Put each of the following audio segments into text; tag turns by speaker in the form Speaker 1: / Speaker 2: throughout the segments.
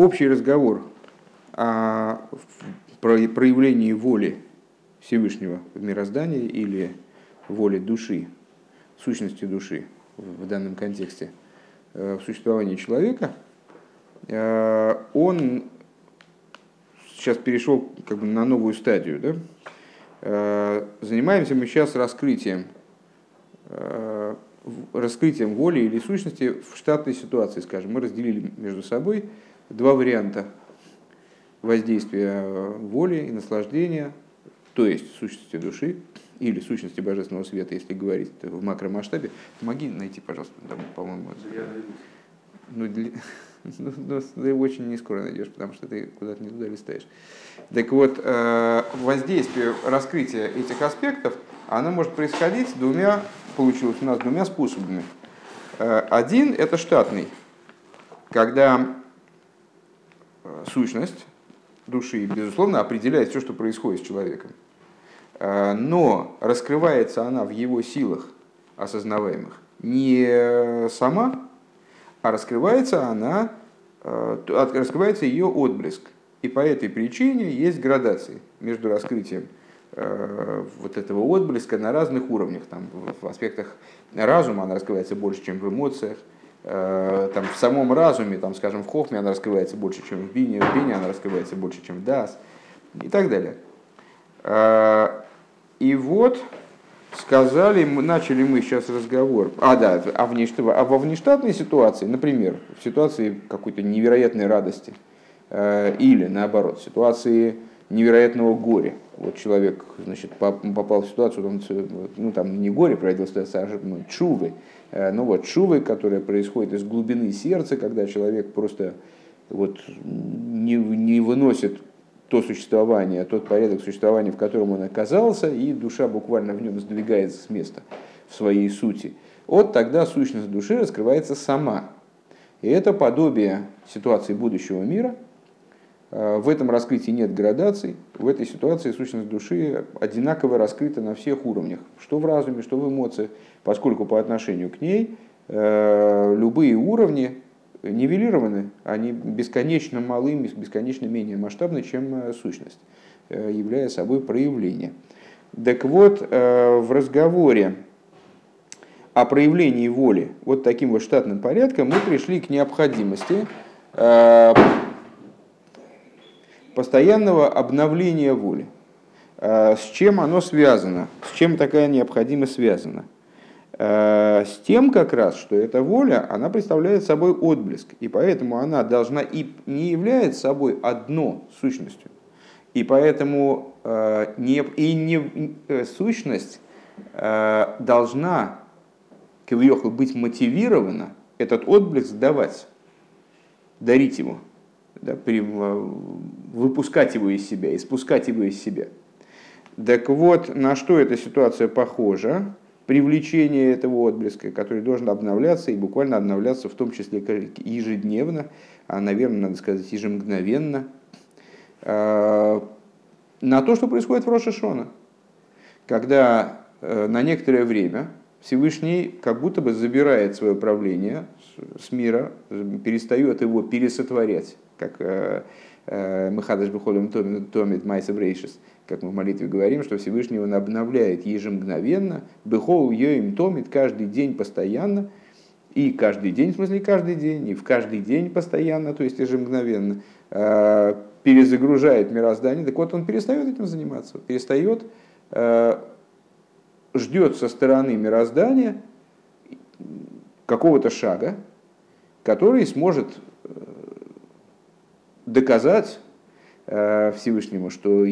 Speaker 1: общий разговор о проявлении воли Всевышнего в мироздании или воли души, сущности души в данном контексте, э, в существовании человека, э, он сейчас перешел как бы на новую стадию. Да? Э, занимаемся мы сейчас раскрытием, раскрытием воли или сущности в штатной ситуации, скажем. Мы разделили между собой два варианта воздействия воли и наслаждения, то есть сущности души или сущности божественного света, если говорить в макромасштабе. Помоги найти, пожалуйста, там, по-моему. Ну, для... ну, ну, ты очень не скоро найдешь, потому что ты куда-то не туда листаешь. Так вот, э, воздействие, раскрытие этих аспектов, оно может происходить двумя, получилось у нас двумя способами. Э, один – это штатный, когда сущность души, безусловно, определяет все, что происходит с человеком. Э, но раскрывается она в его силах осознаваемых не сама, а раскрывается она, э, раскрывается ее отблеск. И по этой причине есть градации между раскрытием э, вот этого отблеска на разных уровнях. Там, в аспектах разума она раскрывается больше, чем в эмоциях. Там, в самом разуме, там, скажем, в хохме она раскрывается больше, чем в бине, в бине она раскрывается больше, чем в дас и так далее. И вот сказали, начали мы сейчас разговор. А, да, а, внештат, а во внештатной ситуации, например, в ситуации какой-то невероятной радости, э, или наоборот, ситуации невероятного горя. Вот человек, значит, попал в ситуацию, он, ну там не горе ситуация, а ну, чувы. Э, ну вот чувы, которая происходит из глубины сердца, когда человек просто вот не, не выносит то существование, тот порядок существования, в котором он оказался, и душа буквально в нем сдвигается с места в своей сути. Вот тогда сущность души раскрывается сама. И это подобие ситуации будущего мира. А, в этом раскрытии нет градаций. В этой ситуации сущность души одинаково раскрыта на всех уровнях, что в разуме, что в эмоциях, поскольку по отношению к ней э, любые уровни нивелированы, они бесконечно малы, бесконечно менее масштабны, чем э, сущность, э, являя собой проявление. Так вот, э, в разговоре о проявлении воли вот таким вот штатным порядком мы пришли к необходимости постоянного обновления воли. С чем оно связано? С чем такая необходимость связана? Э, с тем как раз, что эта воля, она представляет собой отблеск, и поэтому она должна и не является собой одно сущностью, и поэтому э, не, и не, э, сущность должна Кавиохал быть мотивирована этот отблеск давать, дарить ему, да, выпускать его из себя, испускать его из себя. Так вот, на что эта ситуация похожа? привлечение этого отблеска, который должен обновляться и буквально обновляться в том числе ежедневно, а, наверное, надо сказать, ежемгновенно, а, на то, что происходит в Рошашона, когда э, на некоторое время Всевышний как будто бы забирает свое правление с мира, перестает его пересотворять, как э, Махадаш Бухолем Томит Майса Брейшис, как мы в молитве говорим, что Всевышний он обновляет ежемгновенно, Бехол Йоим Томит каждый день постоянно, и каждый день, в смысле каждый день, и в каждый день постоянно, то есть ежемгновенно, э, перезагружает мироздание, так вот он перестает этим заниматься, перестает, э, ждет со стороны мироздания какого-то шага, который сможет э, доказать Э, Всевышнему, что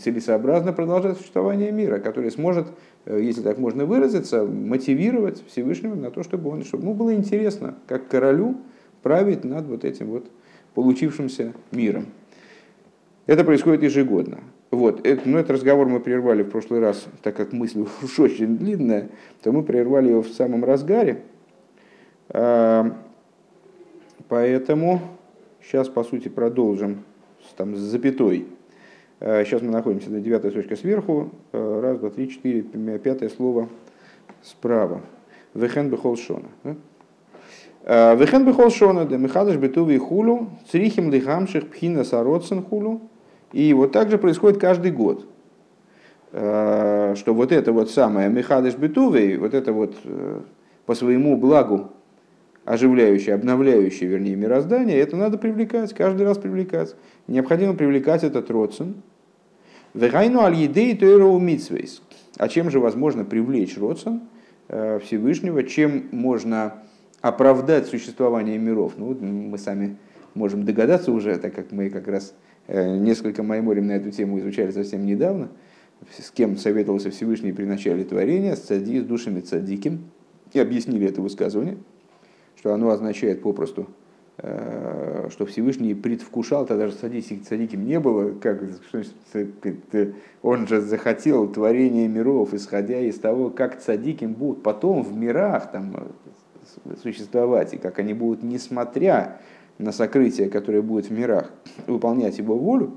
Speaker 1: целесообразно продолжать существование мира, который сможет, э, если так можно выразиться, мотивировать Всевышнего на то, чтобы он, чтобы ему было интересно, как королю, править над вот этим вот получившимся миром. Это происходит ежегодно. Вот, это, ну, этот разговор мы прервали в прошлый раз, так как мысль уж очень длинная, то мы прервали его в самом разгаре. А, поэтому сейчас, по сути, продолжим там, с запятой. Сейчас э, мы находимся на девятой точке сверху. Э, раз, два, три, четыре, пятое слово справа. Вехен бехол шона. Вехен бихол шона, да михадыш бетуви хулу, црихим лихамших пхина сароцен хулу. И вот так же происходит каждый год. Что вот это вот самое михадыш бетуви, вот это вот по своему благу оживляющее, обновляющее, вернее, мироздание, это надо привлекать, каждый раз привлекать. Необходимо привлекать этот родствен. Вегайну аль едей митсвейс. А чем же возможно привлечь родствен э, Всевышнего? Чем можно оправдать существование миров? Ну, мы сами можем догадаться уже, так как мы как раз э, несколько майморем на эту тему изучали совсем недавно, с кем советовался Всевышний при начале творения, с, цади, с душами цадиким, и объяснили это высказывание – что оно означает попросту, э, что Всевышний предвкушал, тогда же садиким не было, как, он же захотел творение миров, исходя из того, как цадиким будут потом в мирах там, существовать, и как они будут, несмотря на сокрытие, которое будет в мирах, выполнять его волю,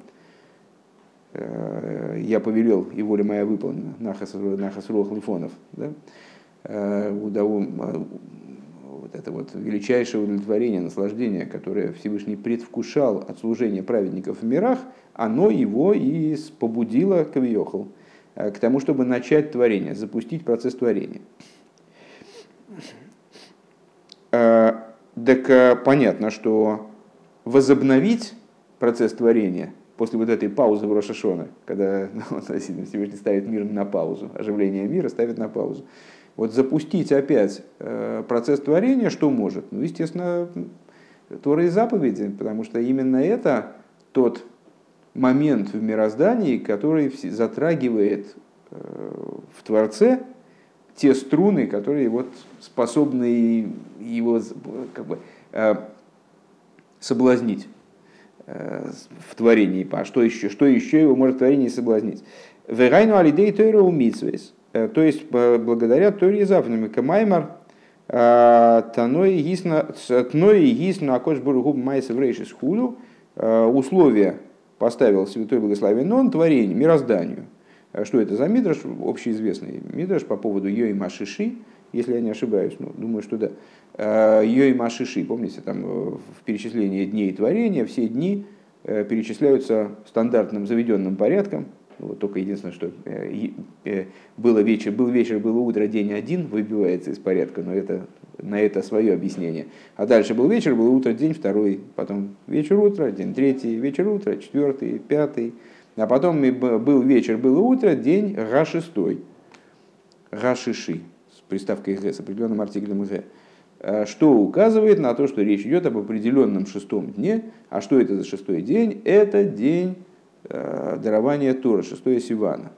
Speaker 1: э, я повелел, и воля моя выполнена, нахас, нахас лифонов, да? Вот это вот величайшее удовлетворение, наслаждение, которое Всевышний предвкушал от служения праведников в мирах, оно его и побудило Кавиохал э, к тому, чтобы начать творение, запустить процесс творения. Э, так э, понятно, что возобновить процесс творения после вот этой паузы в Рошашона, когда ну, Всевышний ставит мир на паузу, оживление мира ставит на паузу, вот запустить опять э, процесс творения, что может? Ну, естественно, Тора и заповеди, потому что именно это тот момент в мироздании, который затрагивает э, в Творце те струны, которые вот способны его как бы, э, соблазнить в творении. А что еще, что еще его может в творении соблазнить? Верайну алидей тойра умитсвейс. Э, то есть благодаря Торе Зафнами Камаймар э, Таной Гисна Акош Бургуб Майса Врейшис Хулю э, условия поставил Святой Благословен Он творение, мирозданию. Что это за мидраш? Общеизвестный мидраш по поводу Йои Машиши, если я не ошибаюсь, ну, думаю, что да. Йои Машиши, помните, там в перечислении дней творения все дни перечисляются стандартным заведенным порядком, вот только единственное, что э, э, было вечер, был вечер, было утро, день один, выбивается из порядка, но это, на это свое объяснение. А дальше был вечер, было утро, день второй, потом вечер, утро, день третий, вечер, утро, четвертый, пятый. А потом был вечер, было утро, день га шестой. Га шиши, с приставкой г, с определенным артиклем г. А что указывает на то, что речь идет об определенном шестом дне. А что это за шестой день? Это день дарование Тора, шестое Сивана,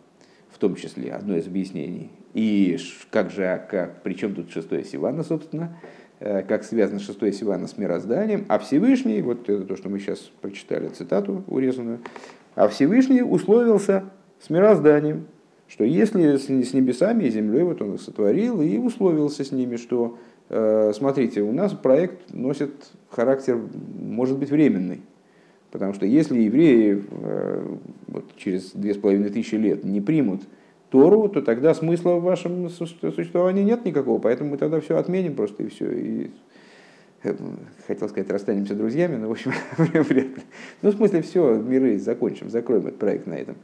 Speaker 1: в том числе, одно из объяснений. И как же, а как, при чем тут шестое Сивана, собственно, э, как связано шестое Сивана с мирозданием, а Всевышний, вот это то, что мы сейчас прочитали, цитату урезанную, а Всевышний условился с мирозданием, что если с небесами и землей вот он их сотворил и условился с ними, что э, смотрите, у нас проект носит характер, может быть, временный. Потому что если евреи э, вот, через две с половиной тысячи лет не примут Тору, то тогда смысла в вашем существовании нет никакого, поэтому мы тогда все отменим просто и все. И, э, хотел сказать, расстанемся друзьями, но в общем вряд ли. Ну, в смысле, все, миры закончим, закроем этот проект на этом.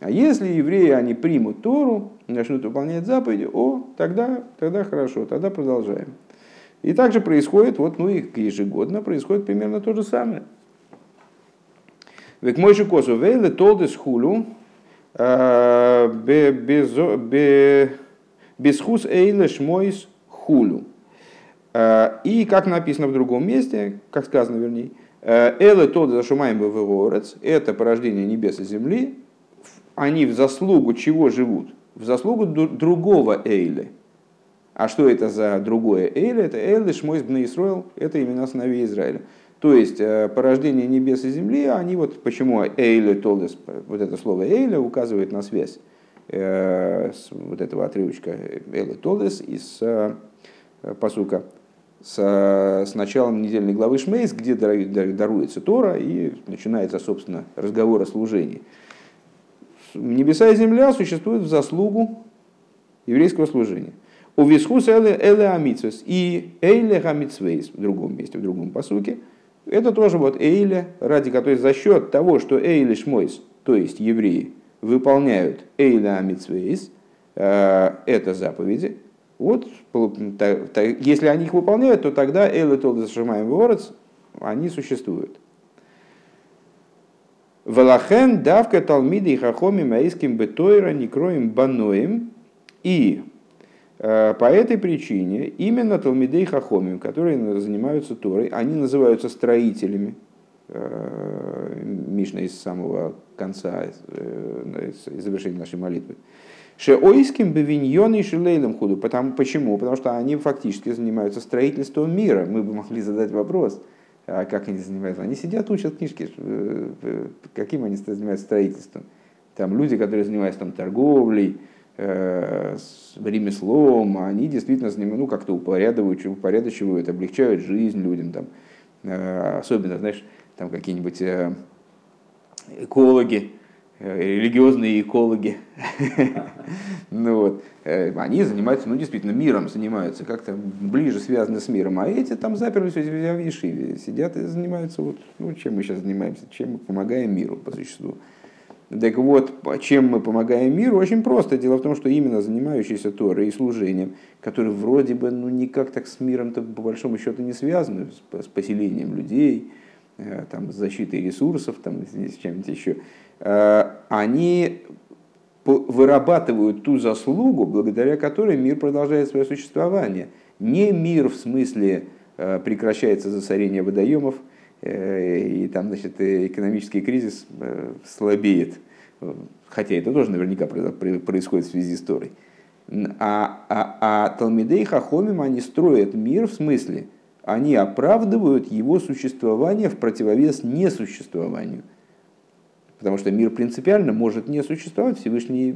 Speaker 1: А если евреи, они примут Тору, начнут выполнять заповеди, о, тогда, тогда хорошо, тогда продолжаем. И также происходит, вот, ну и ежегодно происходит примерно то же самое. Век мой же косу вейле толдес хулу безхус эйле шмойс хулу. И как написано в другом месте, как сказано вернее, Эле тот зашумаем в это порождение небес и земли, они в заслугу чего живут? В заслугу другого Эйле. А что это за другое Эйле? Это Эйле Шмойс Бнеисроил, это имена сыновей Израиля. То есть э, порождение небес и земли, они вот почему Эйле Толдес, вот это слово Эйле указывает на связь э, с вот этого отрывочка Эйле Толдес из э, посука с, с началом недельной главы Шмейс, где даруется Тора и начинается, собственно, разговор о служении. Небеса и земля существуют в заслугу еврейского служения. У висхус эле амитсвес и эйле гамитсвейс в другом месте, в другом посуке. Это тоже вот эйле, ради которой за счет того, что эйле шмойс, то есть евреи, выполняют эйле амитсвейс, э, это заповеди, вот, если они их выполняют, то тогда эйле толдес шамаем ворец, они существуют. Валахен давка талмиды и хахоми маиским бетойра некроем баноем. И по этой причине именно талмиды и хахомим, которые занимаются Торой, они называются строителями. Э, Мишна из самого конца, э, из завершения нашей молитвы. Шеойским бевиньон и шилейлем худу. Потому, почему? Потому что они фактически занимаются строительством мира. Мы бы могли задать вопрос – а как они занимаются? Они сидят, учат книжки. Э, э, каким они занимаются строительством? Там люди, которые занимаются там, торговлей, э, ремеслом, они действительно ну, как-то упорядочивают, упорядочивают, облегчают жизнь людям. Там. Э, особенно, знаешь, там какие-нибудь э, экологи, Э, религиозные экологи, ну вот, э, они занимаются, ну действительно, миром занимаются, как-то ближе связаны с миром, а эти там заперлись в Ешиве, сидят и занимаются, вот, ну чем мы сейчас занимаемся, чем мы помогаем миру по существу. Так вот, чем мы помогаем миру, очень просто. Дело в том, что именно занимающиеся Торой и служением, которые вроде бы ну, никак так с миром-то по большому счету не связаны, с поселением людей, э, там, с защитой ресурсов, там, с чем-то еще, Э, они вырабатывают ту заслугу, благодаря которой мир продолжает свое существование. Не мир в смысле э, прекращается засорение водоемов, и там значит, экономический кризис слабеет. Хотя это тоже наверняка происходит в связи с Торой. А, а, а Талмидей Хахомим, они строят мир в смысле, они оправдывают его существование в противовес несуществованию. Потому что мир принципиально может не существовать. Всевышний,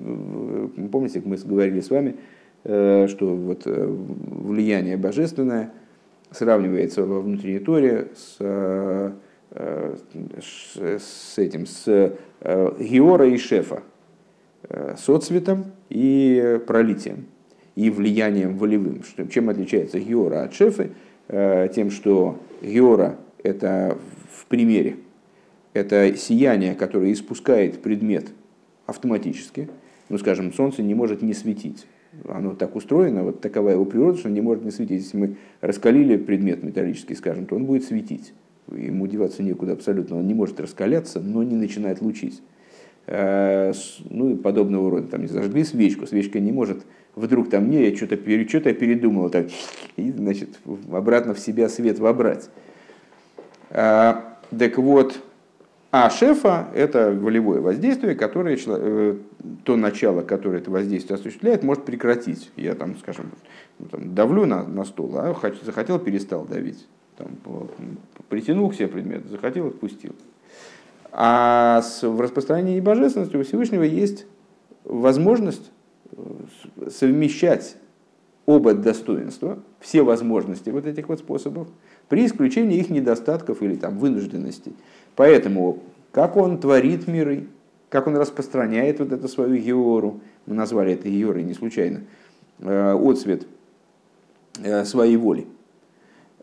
Speaker 1: помните, мы говорили с вами, э, что вот э, влияние божественное сравнивается во внутренней торе с, э, с этим, с Геора и Шефа, с отцветом и пролитием, и влиянием волевым. Чем отличается Геора от Шефы? Тем, что Геора – это в примере – это сияние, которое испускает предмет автоматически. Ну, скажем, солнце не может не светить. Оно так устроено, вот такова его природа, что не может не светить. Если мы раскалили предмет металлический, скажем, то он будет светить. Ему деваться некуда абсолютно. Он не может раскаляться, но не начинает лучить. Э, ну и подобного рода. Там не зажгли свечку, свечка не может вдруг там, не, я что-то, что-то передумал, так, и, значит, обратно в себя свет вобрать. А, так вот, а шефа – это волевое воздействие, которое э, то начало, которое это воздействие осуществляет, может прекратить. Я там, скажем, ну, давлю на, на стол, а захотел, перестал давить. Там, притянул к себе предмет, захотел, отпустил. А в распространении божественности у Всевышнего есть возможность э, совмещать оба достоинства, все возможности вот этих вот способов, при исключении их недостатков или там, вынужденностей. Поэтому, как он творит миры, как он распространяет вот эту свою геору, мы назвали это георой не случайно, э, отцвет э, своей воли.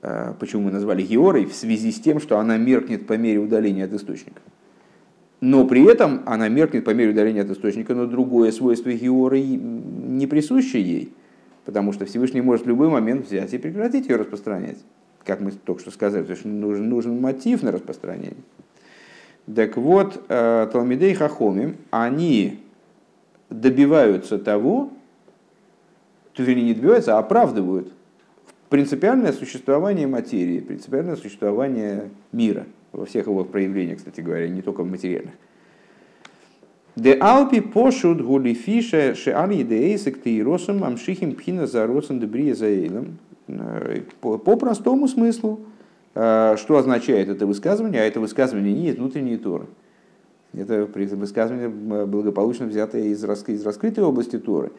Speaker 1: Э, почему мы назвали георой? В связи с тем, что она меркнет по мере удаления от источника. Но при этом она меркнет по мере удаления от источника, но другое свойство георы не присуще ей, потому что Всевышний может в любой момент взять и прекратить ее распространять. Как мы только что сказали, то есть нужен, нужен мотив на распространение. Так вот, э, Талмидей Хахомим, они добиваются того, то вернее не добиваются, а оправдывают принципиальное существование материи, принципиальное существование мира во всех его проявлениях, кстати говоря, не только в материальных. Де алпи пошут гулифиша шеар едеэйсек тейросом амшихим пхина за росом дебрия заэйлом. По простому смыслу, что означает это высказывание? А это высказывание не из внутренней Торы. Это высказывание благополучно взятое из, из раскрытой области Торы.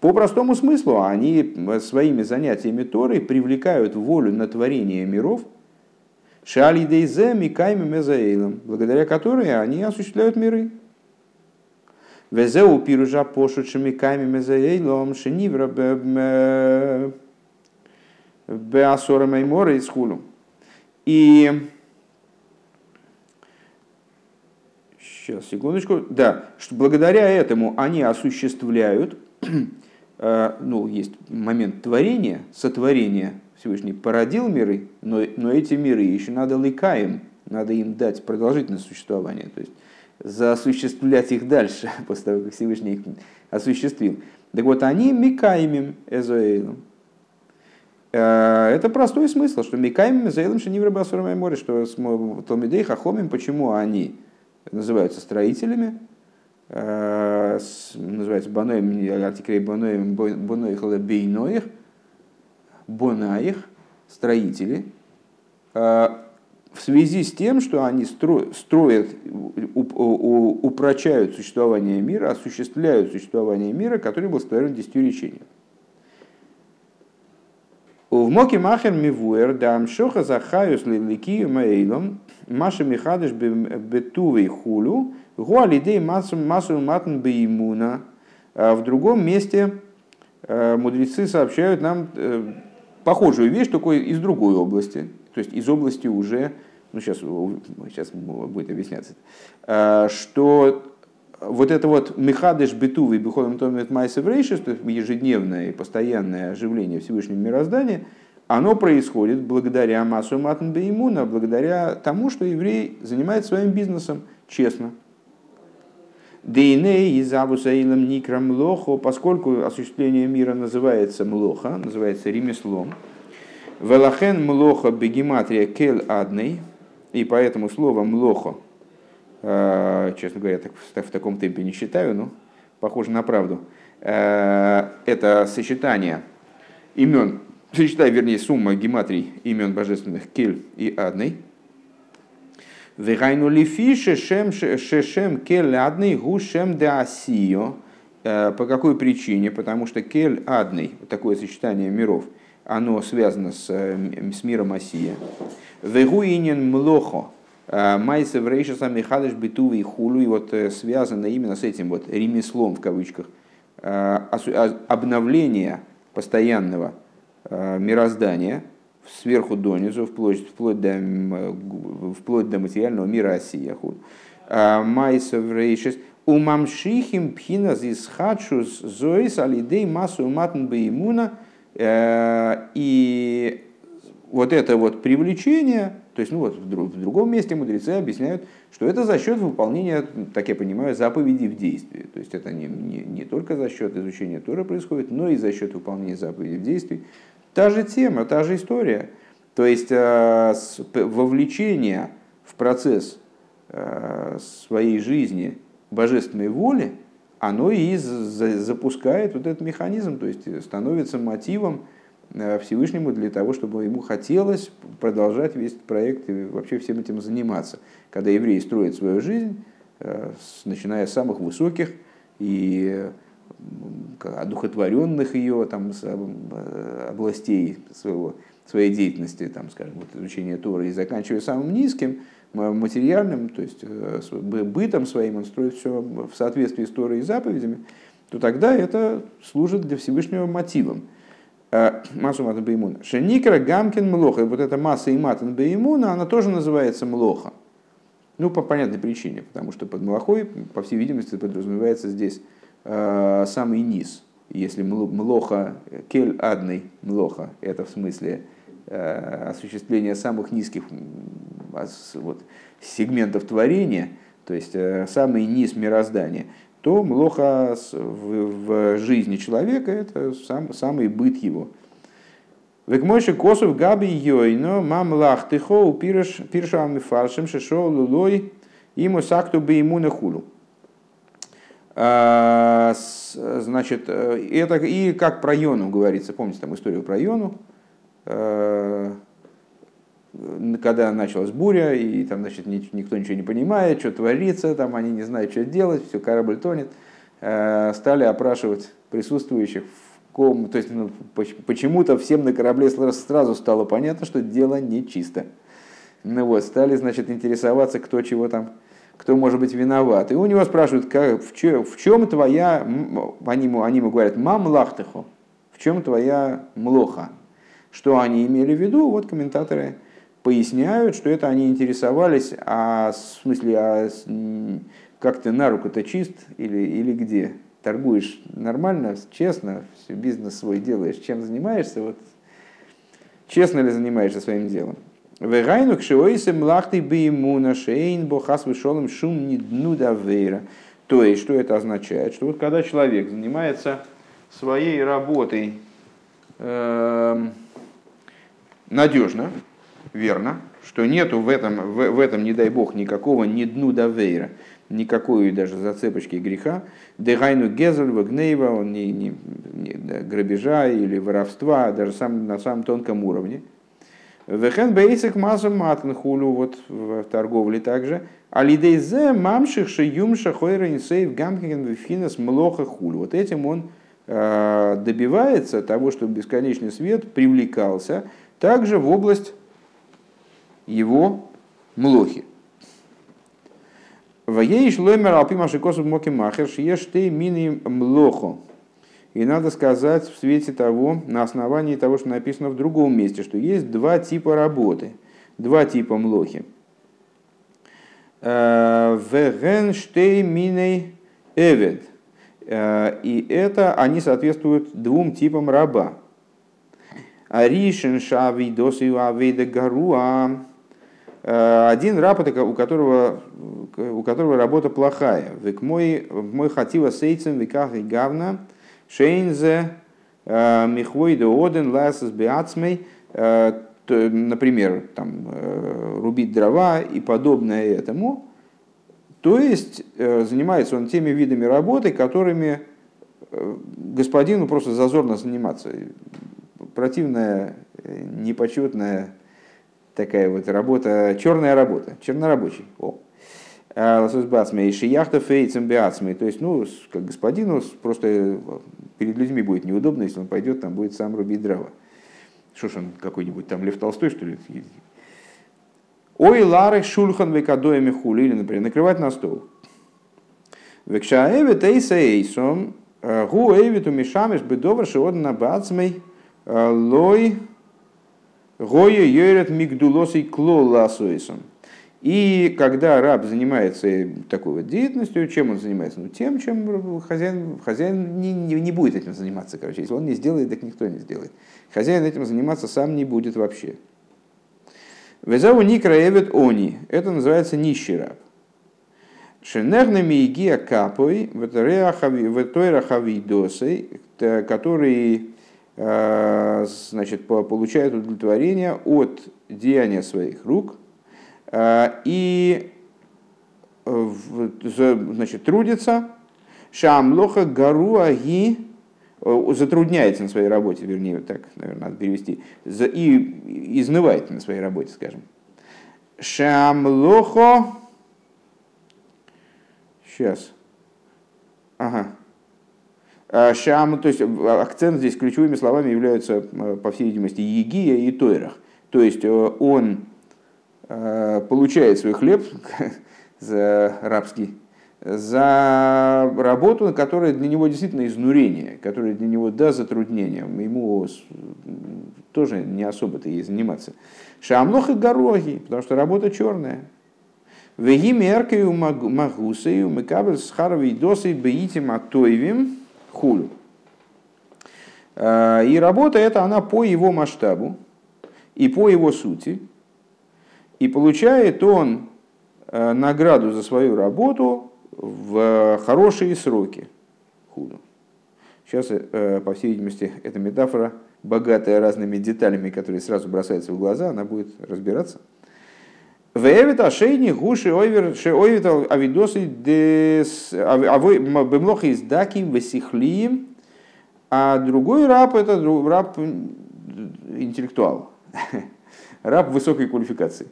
Speaker 1: По простому смыслу они своими занятиями Торой привлекают волю на творение миров, Шали Дейзе Микайми Мезаэйлом, благодаря которой они осуществляют миры. Везеу пиружа пошучими каймами заейлом шенивра беасора маймора из хулю. И сейчас, секундочку, да, что благодаря этому они осуществляют, э, ну, есть момент творения, сотворения, Всевышний породил миры, но, но эти миры еще надо ликаем, надо им дать продолжительное существование, то есть заосуществлять их дальше, после того, как Всевышний их осуществил. Так вот, они микаемим эзоэйлом. Э, это простой смысл, что микаемим эзоэйлом шенивра басурам море, что Талмидей Хахомим, почему они называются строителями, э, называется Баноем, артикрей Баноем, Боноих Бейноих, Бонаих, строители, в связи с тем, что они строят, упрочают существование мира, осуществляют существование мира, который был сотворен десятью речением. В Моке Махер Мивуэр дам шоха захаюс лиликию маэйлом маша михадыш бетувей хулю гуалидей массу матн беймуна. А в другом месте э, мудрецы сообщают нам э, похожую вещь, только из другой области, то есть из области уже ну сейчас, сейчас будет объясняться, э, что вот это вот мехадыш битувы бихолом томит майса врейшис, то есть ежедневное и постоянное оживление Всевышнего мироздания, оно происходит благодаря массу матн беймуна, благодаря тому, что еврей занимается своим бизнесом честно. Дейней из Абусаилом Никра Млохо, поскольку осуществление мира называется Млоха, называется ремеслом. Велахен Млоха Бегематрия Кел Адней – и поэтому слово «млохо», э, честно говоря, так, в таком темпе не считаю, но похоже на правду, э, это сочетание имен, сочетание, вернее, сумма гематрий имен божественных Кель и Адный, Вегайну лифи шешем шешем кель адный гушем де асио. Э, по какой причине? Потому что кель адный, такое сочетание миров, оно связано с, с миром Осия. Вегуинин млохо. Э, Майса врейшаса михадыш битувы и хулу. И вот э, связано именно с этим вот ремеслом в кавычках. Э, обновление постоянного мироздания сверху донизу, вплоть, вплоть, до, вплоть до материального мира Осия. Майса врейшас. Умамшихим пхина зис хадшус зоис алидей массу матн беймуна. И вот это вот привлечение, то есть ну вот в, друг, в другом месте мудрецы объясняют, что это за счет выполнения, так я понимаю, заповедей в действии. То есть это не, не, не только за счет изучения Тора происходит, но и за счет выполнения заповедей в действии. Та же тема, та же история. То есть э, вовлечение в процесс э, своей жизни божественной воли, оно и запускает вот этот механизм, то есть становится мотивом Э, Всевышнему для того, чтобы ему хотелось продолжать весь этот проект и вообще всем этим заниматься. Когда евреи строят свою жизнь, э, начиная с самых высоких и одухотворенных ее там, э, областей своего, своей деятельности, там, скажем, вот, изучение Торы, и заканчивая самым низким, материальным, то есть бытом своим, он строит все в соответствии с Торой и заповедями, то тогда это служит для Всевышнего мотивом. Э, массу матан беймуна. Шеникра гамкин млоха. Вот эта масса и матан беймуна, она тоже называется млоха. Ну, по понятной причине, потому что под млохой, по всей видимости, подразумевается здесь э, самый низ. Если млоха, кель адный млоха, это в смысле э, осуществление самых низких вот, сегментов творения, то есть э, самый низ мироздания, то млоха в, в жизни человека – это сам, самый быт его. Векмойши косов габи йойно мам лахтыхо пиршам фаршем шешо лулой ему сакту бы ему на хулу. А, значит, э, это и как про Йону говорится, помните там историю про Йону, э, когда началась буря, и там, значит, никто ничего не понимает, что творится, там они не знают, что делать, все, корабль тонет, э, стали опрашивать присутствующих в ком, то есть ну, почему-то всем на корабле сразу стало понятно, что дело нечисто. Ну вот, стали, значит, интересоваться, кто чего там кто может быть виноват. И у него спрашивают, как, в, чем, в чем твоя, они ему, они ему говорят, мам лахтаху, в чем твоя млоха. Что они имели в виду? Вот комментаторы поясняют, что это они интересовались, а в смысле, а как ты на руку-то чист или, или где? Торгуешь нормально, честно, бизнес свой делаешь, чем занимаешься, вот честно ли занимаешься своим делом. Вегайну кшиоисе млахты беймуна шейн бохас вышелым шум не дну давейра. То есть, что это означает? Что вот когда человек занимается своей работой э, надежно, верно, что нету в этом, в, в этом, не дай бог, никакого ни дну давейра, никакой даже зацепочки греха, дегайну гезель, вагнейва, он не, не, не грабежа или воровства, даже сам, на самом тонком уровне – Вехен бейсик мазу матн хулю, вот в торговле также. Алидейзе мамших шиюмша хойра инсейв гамкин вифинес млоха хулю. Вот этим он э, добивается того, чтобы бесконечный свет привлекался также в область его млохи. Ваеиш ломер алпимаши косу моки махер шиеш ты мини млохо. И надо сказать в свете того, на основании того, что написано в другом месте, что есть два типа работы, два типа млохи. Э, Вегенштейминей эвед. Э, и это они соответствуют двум типам раба. Аришен шави досию авейда гаруа. Э, один раб, у которого, у которого работа плохая. Век мой, мой хатива сейцем веках и гавна – Шейнзе, э, Михвойда Оден, Ласас Биацмей, э, например, там, э, рубить дрова и подобное этому. То есть занимается он теми видами работы, которыми господину просто зазорно заниматься. Противная, непочетная такая вот работа, черная работа, чернорабочий. О. Ласос бацмей, шияхта фейцем биацмей. То есть, ну, как господину просто э, перед людьми будет неудобно, если он пойдет, там будет сам рубить дрова. Что ж он какой-нибудь там Лев Толстой, что ли? Ой, лары шульхан векадоями хули, или, например, накрывать на стол. Векшаэвит эйса эйсом, э, гу эйвиту мишамиш бедовар шиодна бацмей, э, лой гоя йорет мигдулосей клол ласуэсом. И когда раб занимается такой вот деятельностью, чем он занимается? Ну, тем, чем хозяин, хозяин не, не, не будет этим заниматься. Короче. Если он не сделает, так никто не сделает. Хозяин этим заниматься сам не будет вообще. Везаву никра эвет они. Это называется нищий раб. Шенернами игия капой в той рахавидосой, который э, значит, получает удовлетворение от деяния своих рук – и э, значит, трудится, шамлоха гару аги, э, затрудняется на своей работе, вернее, так, наверное, надо перевести, и изнывает на своей работе, скажем. Шамлохо, сейчас, ага, Шам, то есть акцент здесь ключевыми словами являются, по всей видимости, Егия и Тойрах. То есть он Э, получает свой хлеб за рабский за работу, которая для него действительно изнурение, которая для него да затруднение. Ему тоже не особо-то ей заниматься. Шамлох и гороги, потому что работа черная. Веги меркаю магусею мекабель схаровой досой беитим атоевим хулю. Э, и работа эта, она по его масштабу и по его сути, и получает он э, награду за свою работу в хорошие сроки. Худу. Сейчас, э, по всей видимости, эта метафора, богатая разными деталями, которые сразу бросаются в глаза, она будет разбираться. Вевит ашейни гуши ойвер ше ойвит авидосы дес бемлохи из даки весихлием, а другой раб это раб интеллектуал, раб высокой квалификации.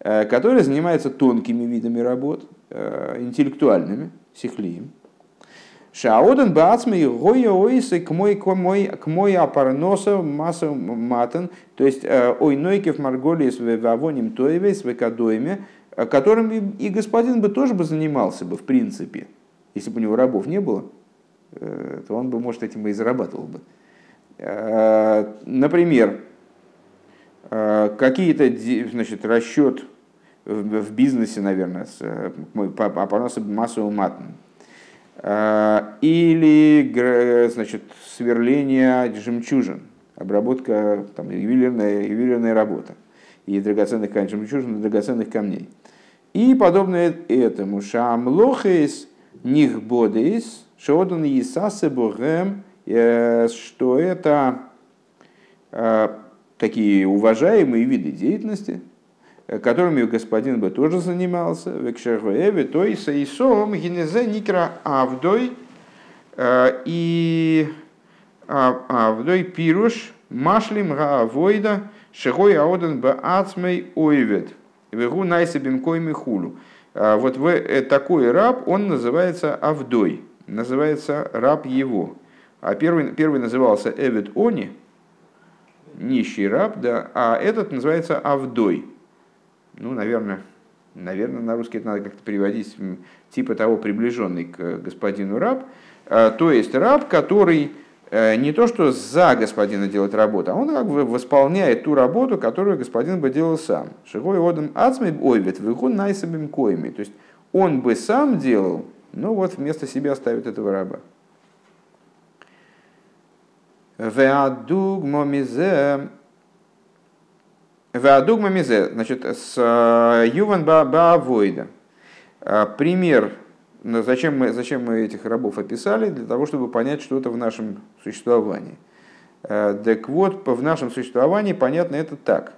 Speaker 1: Э, который занимается тонкими видами работ, э, интеллектуальными, сихлием. Шаоден бацмей гоя ойсы к мой к мой к мой апарноса масса матан, то есть э, ой нойкев марголис в авоним тоевес в экадойме, которым и господин бы тоже бы занимался бы, в принципе, если бы у него рабов не было, то он бы, может, этим и зарабатывал бы. Например, какие-то, значит, расчет в бизнесе, наверное, с, по, по, по массовым матом, или значит, сверление жемчужин, обработка, там, ювелирная, ювелирная работа и драгоценных камней, жемчужин и драгоценных камней. И подобное этому. Шамлохейс нихбодейс, шодан есасе богем, э, что это э, такие уважаемые виды деятельности, э, которыми господин бы тоже занимался, в Экшервееве, то и Саисом Генезе Никра Авдой и Авдой Пируш Машлим Гаавойда Шигой Аоден Баацмей Ойвет Вегу Найсабим Койми Хулу. Вот в, такой раб, он называется Авдой, называется раб его. А первый, первый назывался Эвид Они, нищий раб, да, а этот называется Авдой. Ну, наверное, наверное, на русский это надо как-то переводить типа того приближенный к господину раб. То есть раб, который Э, не то, что за господина делает работу, а он как бы восполняет ту работу, которую господин бы делал сам. Шигой одам ацмей ойвет выхун найсабим коими. То есть он бы сам делал, но вот вместо себя ставит этого раба. Веадуг момизе Веадуг момизе, значит, с э, Юван Баавойда. Э, пример зачем мы, зачем мы этих рабов описали? Для того, чтобы понять что-то в нашем существовании. Э, так вот, в нашем существовании понятно это так.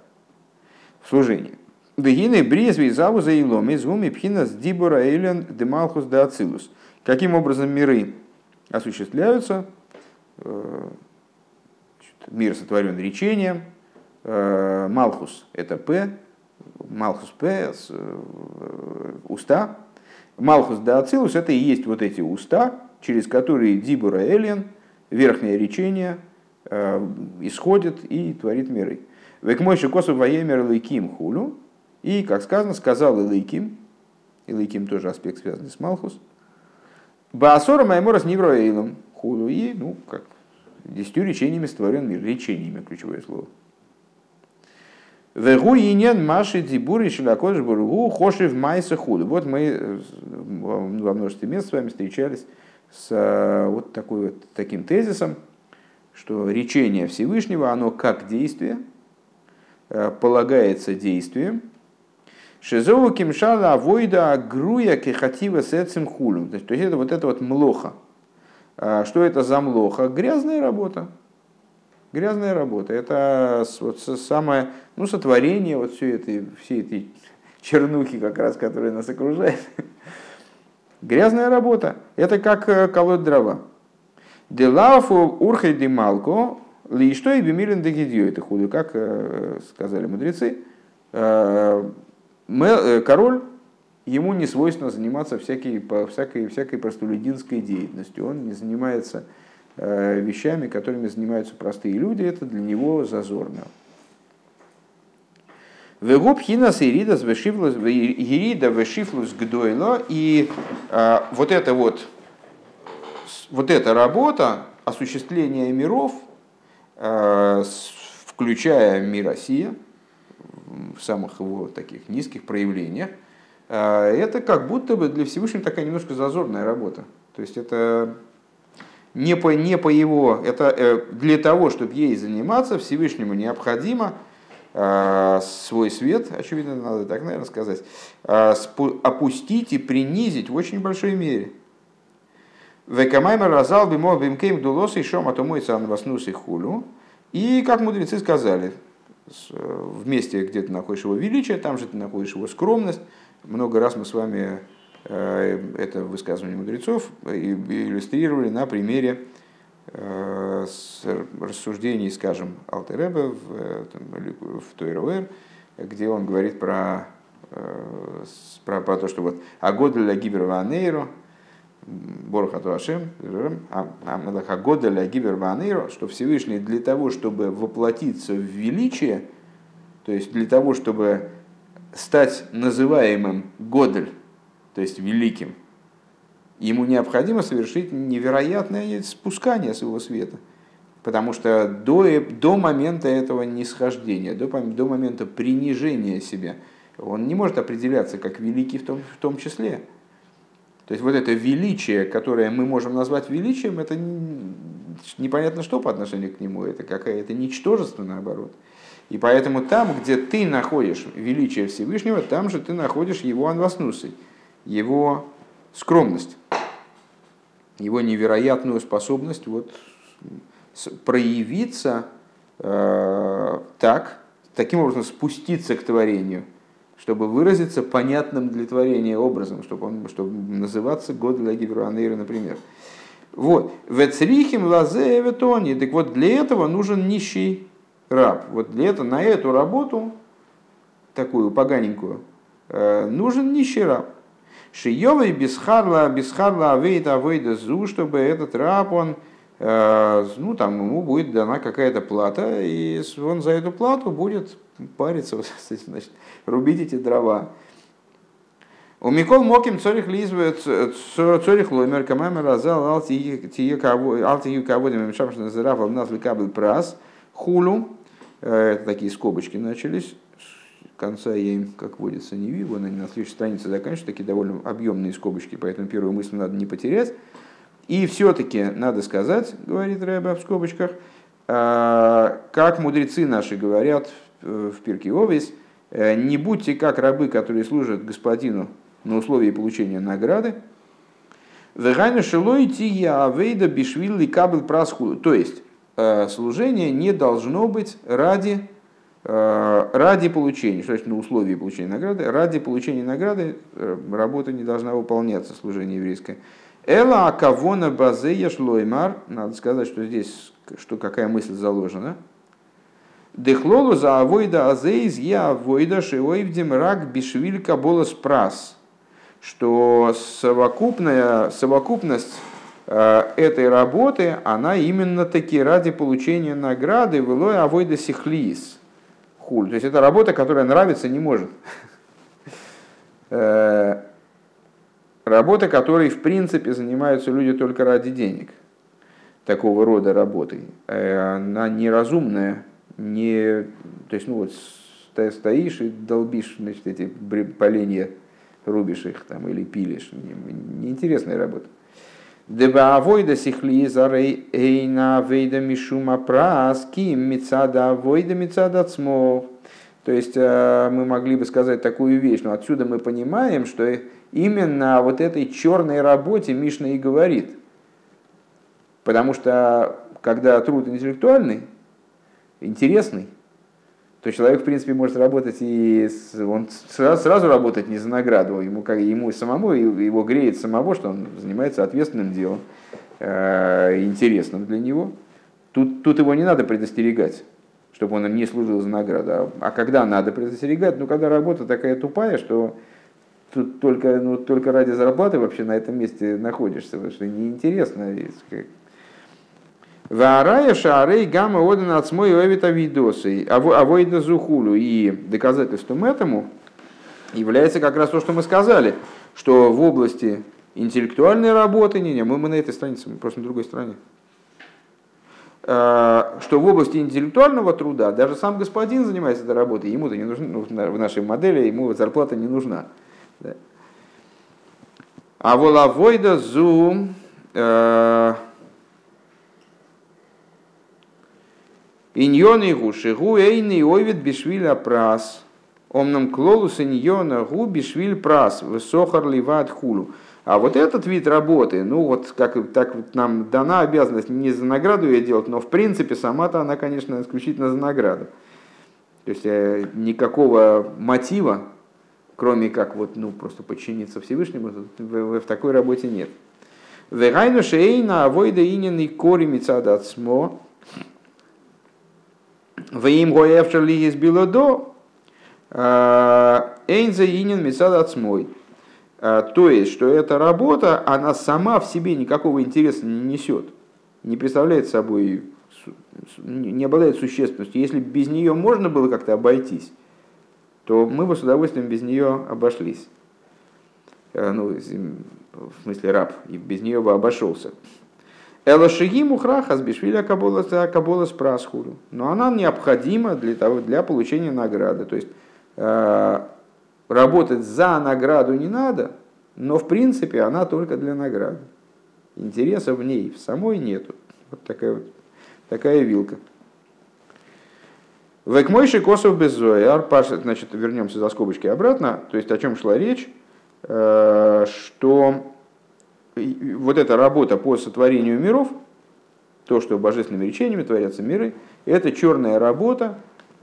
Speaker 1: В служении. והנה בריאת והתהוות העולמות הוא מבחינת דיבור העליון דמלכות דאצילות. Каким образом миры осуществляются? Э, мир сотворен речением. Э, מלכות – это פה. מלכות פה – уста, מלכות דאצילות это и есть вот эти уста, через которые דיבור העליון, верхнее речение, э, исходит и творит миры. Векмойши косу воемер лейким хулю. И, как сказано, сказал Илайким, Илайким тоже аспект, связанный с Малхус. Баасора Майморас Нивроэйлом хулю. И, ну, как, десятью речениями створен мир. Речениями, ключевое слово. Вегу инен маши дибури шилакодыш бургу хоши в майсе худу. Вот мы э, во множестве мест с вами встречались с э, вот, такой вот таким тезисом, что речение Всевышнего, оно как действие, э, полагается действием. Шизову кимшала авойда агруя кехатива сецем хулю. То есть это вот это вот млоха. Что это за млоха? Грязная работа грязная работа. Это вот самое, ну, сотворение вот всей этой, всей этой чернухи, как раз, которая нас окружает. Грязная работа. Это как э, колоть дрова. Делафу урхай демалко, ли что и бемилен дегидью. Это худо, как э, сказали мудрецы. Э, король, ему не свойственно заниматься всякой, всякой, всякой простолюдинской деятельностью. Он не занимается Э, вещами, которыми занимаются простые люди, это для него зазорно. Вегуб хинас ирида вешифлус гдойло. И э, вот эта вот, вот эта работа осуществления миров, э, включая мир Россия, в самых его таких низких проявлениях, это как будто бы для Всевышнего такая немножко зазорная работа. То есть это не по, не по его, это э, для того, чтобы ей заниматься, Всевышнему необходимо э, свой свет, очевидно, надо так, наверное, сказать, э, опустить и принизить в очень большой мере. Векамайма разал бимо бимкейм дулос и шом атомой санваснус и хулю. И, как мудрецы сказали, в месте, где ты находишь его величие, там же ты находишь его скромность. Много раз мы с вами Э, это высказывание мудрецов иллюстрировали на примере э, рассуждений, скажем, Алтереба в, э, в Тойруэр, где он говорит про, про, про то, что вот Агода для Гиберванейро, Борхату Ашем, Агода для Гиберванейро, что Всевышний для того, чтобы воплотиться в величие, то есть для того, чтобы стать называемым Годель, то есть великим, ему необходимо совершить невероятное спускание своего света. Потому что до, до момента этого нисхождения, до, до момента принижения себя, он не может определяться как великий в том, в том числе. То есть вот это величие, которое мы можем назвать величием, это непонятно что по отношению к нему, это какая-то ничтожество наоборот. И поэтому там, где ты находишь величие Всевышнего, там же ты находишь его анваснусы, его скромность, его невероятную способность вот проявиться э, так, таким образом спуститься к творению, чтобы выразиться понятным для творения образом, чтобы, он, чтобы называться год для Гибруанейра, например. Вот. Вецрихим лазе эветони. Так вот, для этого нужен нищий раб. Вот для этого, на эту работу, такую поганенькую, э, нужен нищий раб. Шиевый бисхарла, бисхарла авейта авейда зу, чтобы этот раб, он, э, ну там ему будет дана какая-то плата, и он за эту плату будет париться, значит, рубить эти дрова. У Микол Моким цорих лизвает цорих лоймер камамер разал алтию каводим мешамшна зирав нас лекабл прас хулу. Э, это такие скобочки начались. Конца я им, как водится, не вижу. Они на следующей странице заканчиваются. Такие довольно объемные скобочки, поэтому первую мысль надо не потерять. И все-таки надо сказать, говорит Рэба в скобочках, э, как мудрецы наши говорят в Пирке Овес, э, не будьте как рабы, которые служат господину на условии получения награды. Вегайна шилой тия авейда бишвилли кабель прасху. То есть э, служение не должно быть ради, э, ради получения, что значит на условии получения награды, ради получения награды э, работа не должна выполняться, служение еврейское. Эла акавона базея шлоймар, надо сказать, что здесь что, какая мысль заложена. Дехлолу за авойда азейз я авойда шиойвдим рак бишвиль каболос прас что совокупная, совокупность э, этой работы, она именно таки ради получения награды в Илой Авойда Сихлиис. Хуль. То есть это работа, которая нравится не может. Э, работа, которой в принципе занимаются люди только ради денег. Такого рода работой. Э, она неразумная, не, то есть, ну вот, стоишь и долбишь значит, эти поленья рубишь их там или пилишь. Неинтересная работа. Деба авойда сихли зарей эйна вейда мишума праски мецада авойда мецада цмов. То есть э, мы могли бы сказать такую вещь, но отсюда мы понимаем, что именно о вот этой черной работе Мишна и говорит. Потому что когда труд интеллектуальный, интересный, то человек, в принципе, может работать и он сразу, сразу работать не за награду, ему, как, ему самому, его греет самого, что он занимается ответственным делом, э, интересным для него. Тут, тут его не надо предостерегать, чтобы он не служил за награду. А, а когда надо предостерегать? Ну, когда работа такая тупая, что тут только, ну, только ради зарплаты вообще на этом месте находишься, потому что неинтересно. Варая шарей гамма оден от смой овита видосы, авойда зухулю. И доказательством этому является как раз то, что мы сказали, что в области интеллектуальной работы, не, не, мы, мы на этой странице, мы просто на другой стороне, что в области интеллектуального труда даже сам господин занимается этой работой, ему-то не нужно, ну, в нашей модели ему зарплата не нужна. А волавойда зу Иньоны гу шигу эйный ойвит бишвиля прас. Омнам клолус иньона гу бишвиль прас. Высохар ливат хулу. А вот этот вид работы, ну вот как так вот нам дана обязанность не за награду ее делать, но в принципе сама-то она, конечно, исключительно за награду. То есть э, никакого мотива, кроме как вот, ну, просто подчиниться Всевышнему, в, в, такой работе нет. Вегайну шейна авойда инин и кори мицадацмо, Ваим гоевшер ли из билодо, эйнза инин мисад отсмой. То есть, что эта работа, она сама в себе никакого интереса не несет, не представляет собой, не обладает существенностью. Если без нее можно было как-то обойтись, то мы бы с удовольствием без нее обошлись. Э, ну, в смысле раб, и без нее бы обошелся. Элашиги мухраха сбишвиля кабола с прасхуру. Но она необходима для, того, для получения награды. То есть э, работать за награду не надо, но в принципе она только для награды. Интереса в ней в самой нету. Вот такая вот такая вилка. Векмойши косов без зояр, значит, вернемся за скобочки обратно, то есть о чем шла речь, э, что вот эта работа по сотворению миров, то, что божественными речениями творятся миры, это черная работа,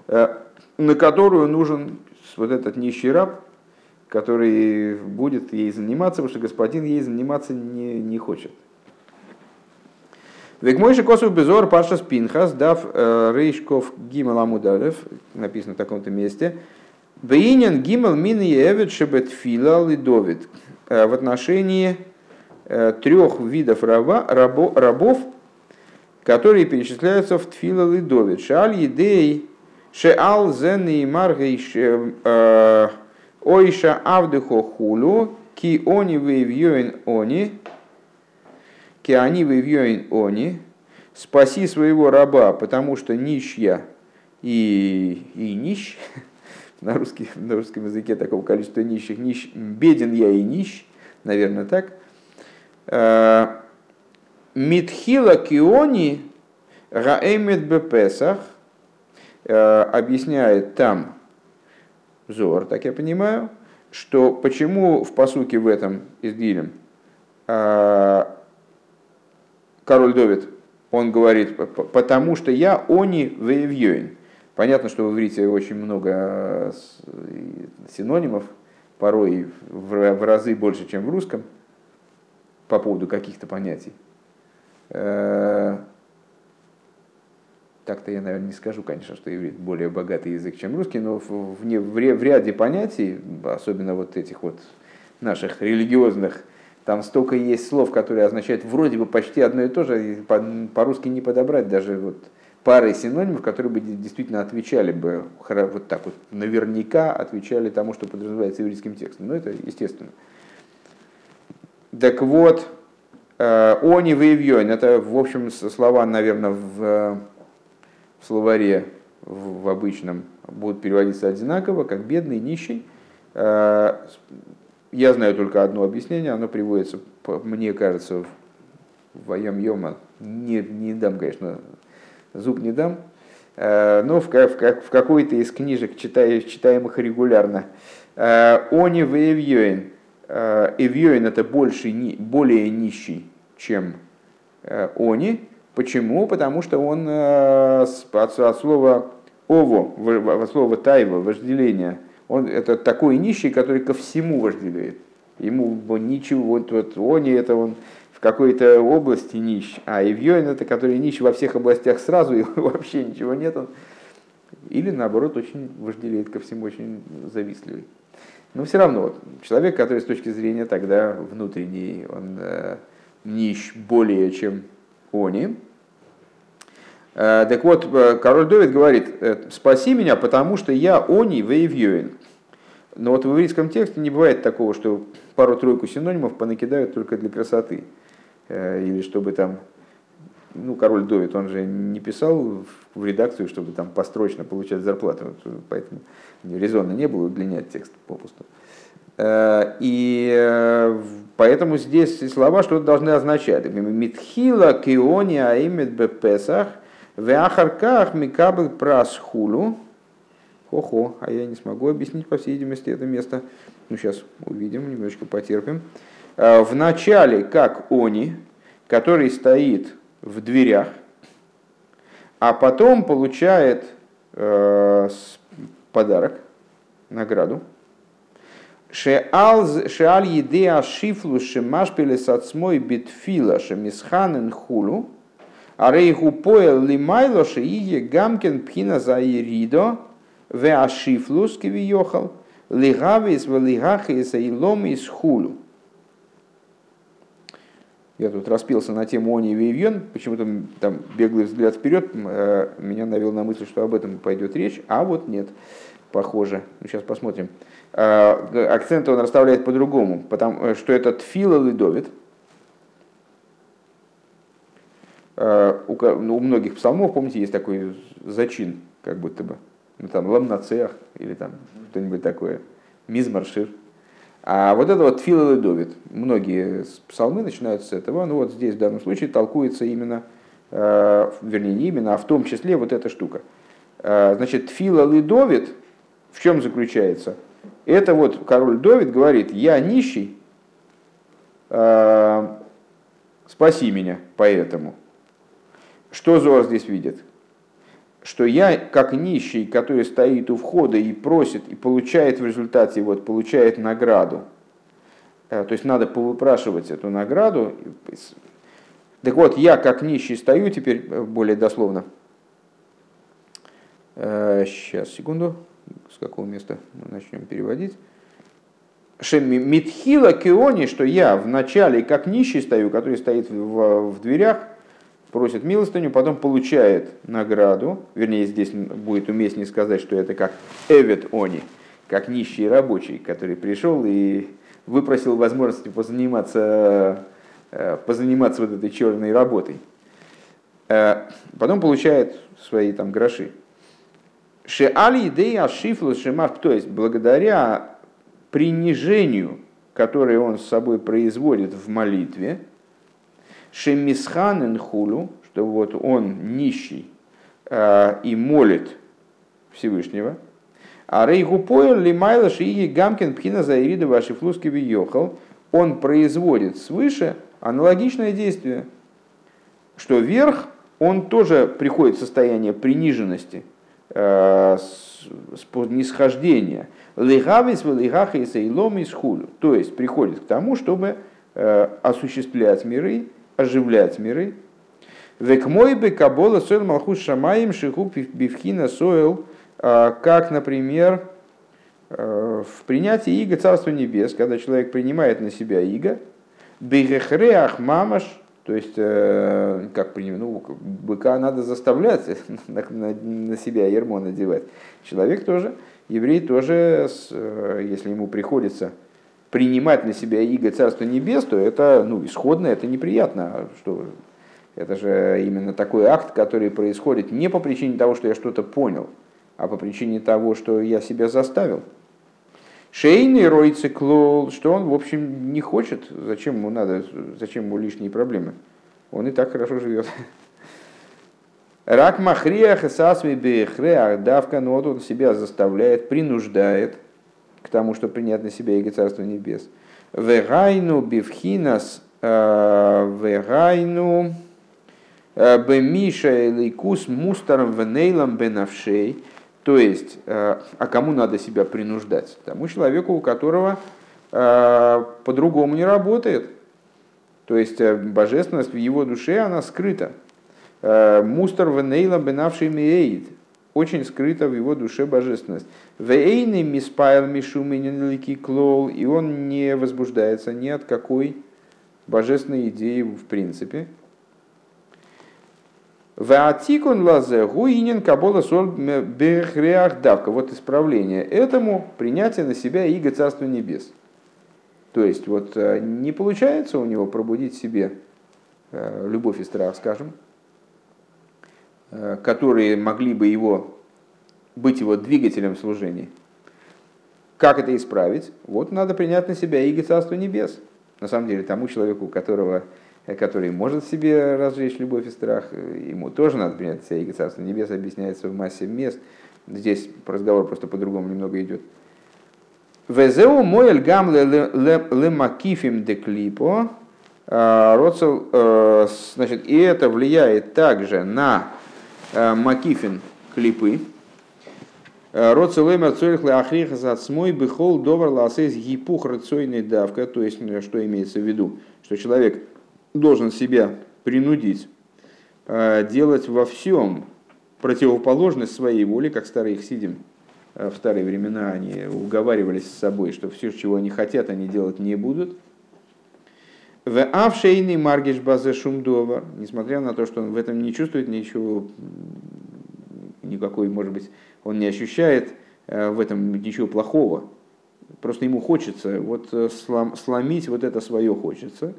Speaker 1: э, на которую нужен вот этот нищий раб, который будет ей заниматься, потому что господин ей заниматься не, не хочет. Век мой же косов безор паша спинхас, дав э, рейшков гимал амудалев, написано в таком-то месте, Бейнин гимал мин евет шебет фила лидовит. Э, в отношении трех видов раба, рабо, рабов, которые перечисляются в Тфила Лидовит. Шаль едей шеал зен и маргей ойша авдыхо хулу ки они вейвьёин они Киани вивьёин они, спаси своего раба, потому что нищья и, и нищ, на, русский, на русском языке такого количества нищих, нищ, беден я и нищ, наверное, так. Э, Митхила киони раэмет бепесах э, объясняет там Зор, так я понимаю, что почему в посуке в этом изгилем э, король Довид, он говорит, потому что я они веевьёин. Понятно, что в иврите очень много синонимов, порой в разы больше, чем в русском, по поводу каких-то понятий. Э, так-то я, наверное, не скажу, конечно, что иврит более богатый язык, чем русский, но в, в, в ряде понятий, особенно вот этих вот наших религиозных там столько есть слов, которые означают вроде бы почти одно и то же, по-русски не подобрать даже вот пары синонимов, которые бы действительно отвечали бы вот так вот, наверняка отвечали тому, что подразумевается еврейским текстом. Но это естественно. Так вот, э, они выявьён, это, в общем, слова, наверное, в, в словаре в обычном будут переводиться одинаково, как бедный, нищий. Э, я знаю только одно объяснение, оно приводится, мне кажется, в Ваям Йома. Не, не дам, конечно, зуб не дам, э, но в, в, в какой-то из книжек, читаемых регулярно. Э, Они в Э, Эвьёин это больше, более нищий, чем Они. Почему? Потому что он от, от слова ово, от слова тайва, вожделение – он это такой нищий, который ко всему вожделеет. Ему ничего, вот, вот он это он в какой-то области нищ, а Ивьёин это который нищий во всех областях сразу, и вообще ничего нет. Он, или наоборот, очень вожделеет ко всему, очень завистливый. Но все равно, вот, человек, который с точки зрения тогда внутренней, он э, нищ более, чем они, Э, так вот, э, король Довид говорит, «Э, спаси меня, потому что я они вейвьюин. Но вот в еврейском тексте не бывает такого, что пару-тройку синонимов понакидают только для красоты. Или чтобы там, ну, король Довид, он же не писал в редакцию, чтобы там построчно получать зарплату. Поэтому резонно не было удлинять текст попусту. И поэтому здесь слова что-то должны означать. Митхила киони аимет бепесах – в ахарках микабл прас хулу. Хо-хо, а я не смогу объяснить, по всей видимости, это место. Ну, сейчас увидим, немножечко потерпим. Э, в начале, как они, который стоит в дверях, а потом получает э, подарок, награду. Шеаль едеа шифлу шемашпиле сацмой битфила шемисханен хулу. А рейху поел лимайло шиие гамкен пхина за иридо ве ашифлус кивиохал лигавис в лигахис и ломис хулу. Я тут распился на тему Они Вейвьон, почему-то там беглый взгляд вперед меня навел на мысль, что об этом пойдет речь, а вот нет. похоже. Ну, сейчас посмотрим. Э, акцент он расставляет по-другому, потому что это тфила лидовит. Э, у, ну, у многих псалмов, помните, есть такой зачин, как будто бы. Ну, там ламнацех или там что-нибудь такое. Мизмаршир. А вот это вот тфила лидовит. Многие псалмы начинаются с этого. Ну вот здесь в данном случае толкуется именно, э, вернее не именно, а в том числе вот эта штука. Значит, тфила лидовит в чем заключается? Это вот король Давид говорит, я нищий, э, спаси меня поэтому. Что Зор здесь видит? Что я, как нищий, который стоит у входа и просит, и получает в результате, вот, получает награду. Э, то есть надо повыпрашивать эту награду. Так вот, я, как нищий, стою теперь, э, более дословно. Сейчас, секунду с какого места мы начнем переводить. Митхила Киони, что я в начале как нищий стою, который стоит в, в дверях, просит милостыню, потом получает награду. Вернее, здесь будет уместнее сказать, что это как Эвет Они, как нищий рабочий, который пришел и выпросил возможности позаниматься, э, позаниматься вот этой черной работой. Э, потом получает свои там гроши. Шеали идея шифлу шемах, то есть благодаря принижению, которое он с собой производит в молитве, шемисхан хулу, что вот он нищий э, и молит Всевышнего, а рейгу поел лимайла шиги гамкин пхина заирида ваши флуски виехал, он производит свыше аналогичное действие, что вверх он тоже приходит в состояние приниженности – э, нисхождения. Легавис в и сейлом из хулю. То есть приходит к тому, чтобы э, осуществлять миры, оживлять миры. Век мой бы кабола сойл малхус шамаем шиху бифхина сойл, э, как, например, э, в принятии иго Царства Небес, когда человек принимает на себя иго, бегехреах мамаш, то есть, э, как принято, ну, быка надо заставлять на себя ермо надевать. Человек тоже, еврей тоже, э, если ему приходится принимать на себя иго Царства Небес, то это ну, исходно, это неприятно. А что, это же именно такой акт, который происходит не по причине того, что я что-то понял, а по причине того, что я себя заставил. Шейный ройцы клол, что он, в общем, не хочет, зачем ему надо, зачем ему лишние проблемы. Он и так хорошо живет. Рак махриях и сасви бехреах давка, но вот он себя заставляет, принуждает к тому, чтобы принять на себя Иго Царство Небес. Вегайну бифхинас э, вегайну э, бемиша лейкус мустаром венейлом бенавшей – то есть, э, а кому надо себя принуждать? Тому человеку, у которого по-другому не работает. То есть, божественность в его душе, она скрыта. Мустер венейла бенавший миэйд. Очень скрыта в его душе божественность. Вейны миспайл мишуменин клол. И он не возбуждается ни от какой божественной идеи в принципе. Ваатикун лазе гуинин кабола соль бехреах давка. Вот исправление этому принятие на себя иго Царства Небес. То есть вот э, не получается у него пробудить себе э, любовь и страх, скажем, которые могли бы его быть его двигателем служения. Как это исправить? Вот надо принять на себя иго Царства Небес. На самом деле тому человеку, которого который может себе разжечь любовь и страх, ему тоже надо принять себя Иго Царство Небес, объясняется в массе мест. Здесь разговор просто по-другому немного идет. Везеу моэль гам лемакифим деклипо. А, э, значит, и это влияет также на э, макифин клипы. Э, Роцелемер цорих леахрихас от смой бихол довар ласейс гипух рацойный давка. То есть, что имеется в виду? Что человек должен себя принудить э, делать во всем противоположность своей воле, как старые сидим э, в старые времена, они уговаривались с собой, что все, чего они хотят, они делать не будут. В авшейный маргиш базе шумдовар, несмотря на то, что он в этом не чувствует ничего, никакой, может быть, он не ощущает в этом ничего плохого. Просто ему хочется вот слом, сломить вот это свое хочется.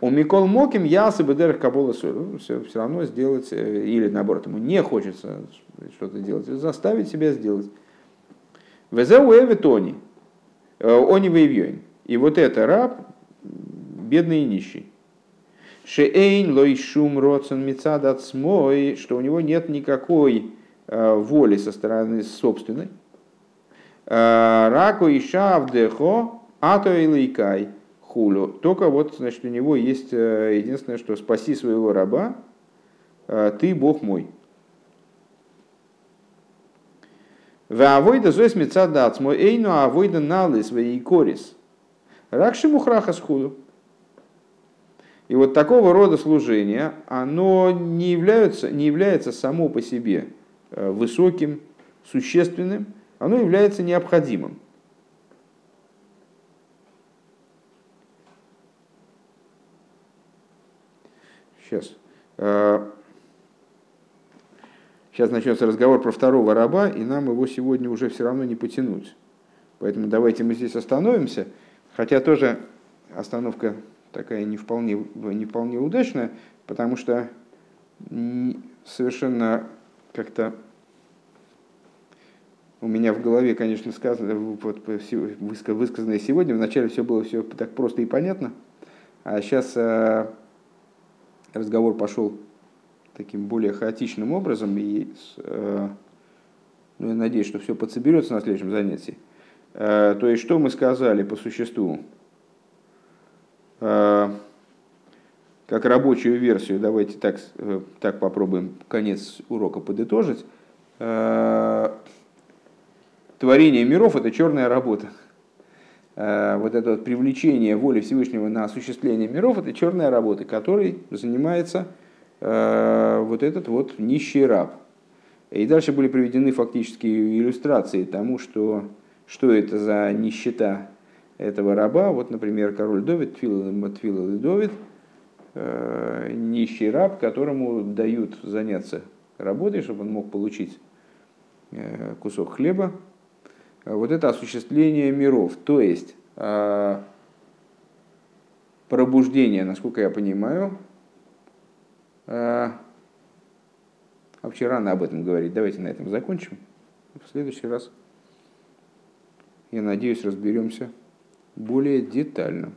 Speaker 1: У Микол Моким я бедерах кабола ну, все, все равно сделать, или наоборот, ему не хочется что-то делать, заставить себя сделать. Везеу эвитони, они вейвьёин. И вот это раб, бедный и нищий. Шеэйн лой шум роцен мецад смой, что у него нет никакой э, воли со стороны собственной. Э, Раку и шавдехо, ато и лейкай хулю. Только вот, значит, у него есть э, единственное, что спаси своего раба, ты Бог мой. Ваавойда зоис мецад мой эйну авойда налы свои корис. Ракши мухраха схуду. И вот такого рода служение, оно не, является, не является само по себе э, высоким, существенным, оно является необходимым. Сейчас. Сейчас начнется разговор про второго раба, и нам его сегодня уже все равно не потянуть. Поэтому давайте мы здесь остановимся. Хотя тоже остановка такая не вполне, не вполне удачная, потому что совершенно как-то у меня в голове, конечно, сказано, вот, высказанное сегодня, вначале все было все так просто и понятно, а сейчас э, разговор пошел таким более хаотичным образом, и э, ну, я надеюсь, что все подсоберется на следующем занятии. Э, то есть, что мы сказали по существу? Э, как рабочую версию, давайте так, э, так попробуем конец урока подытожить. Творение миров – это черная работа. Вот это вот привлечение воли Всевышнего на осуществление миров – это черная работа, которой занимается вот этот вот нищий раб. И дальше были приведены фактические иллюстрации тому, что что это за нищета этого раба. Вот, например, король Довид, Твилл и Довид, э, нищий раб, которому дают заняться работой, чтобы он мог получить э, кусок хлеба. Вот это осуществление миров, то есть э, пробуждение, насколько я понимаю, вообще рано об этом говорить. Давайте на этом закончим. В следующий раз я надеюсь, разберемся более детально.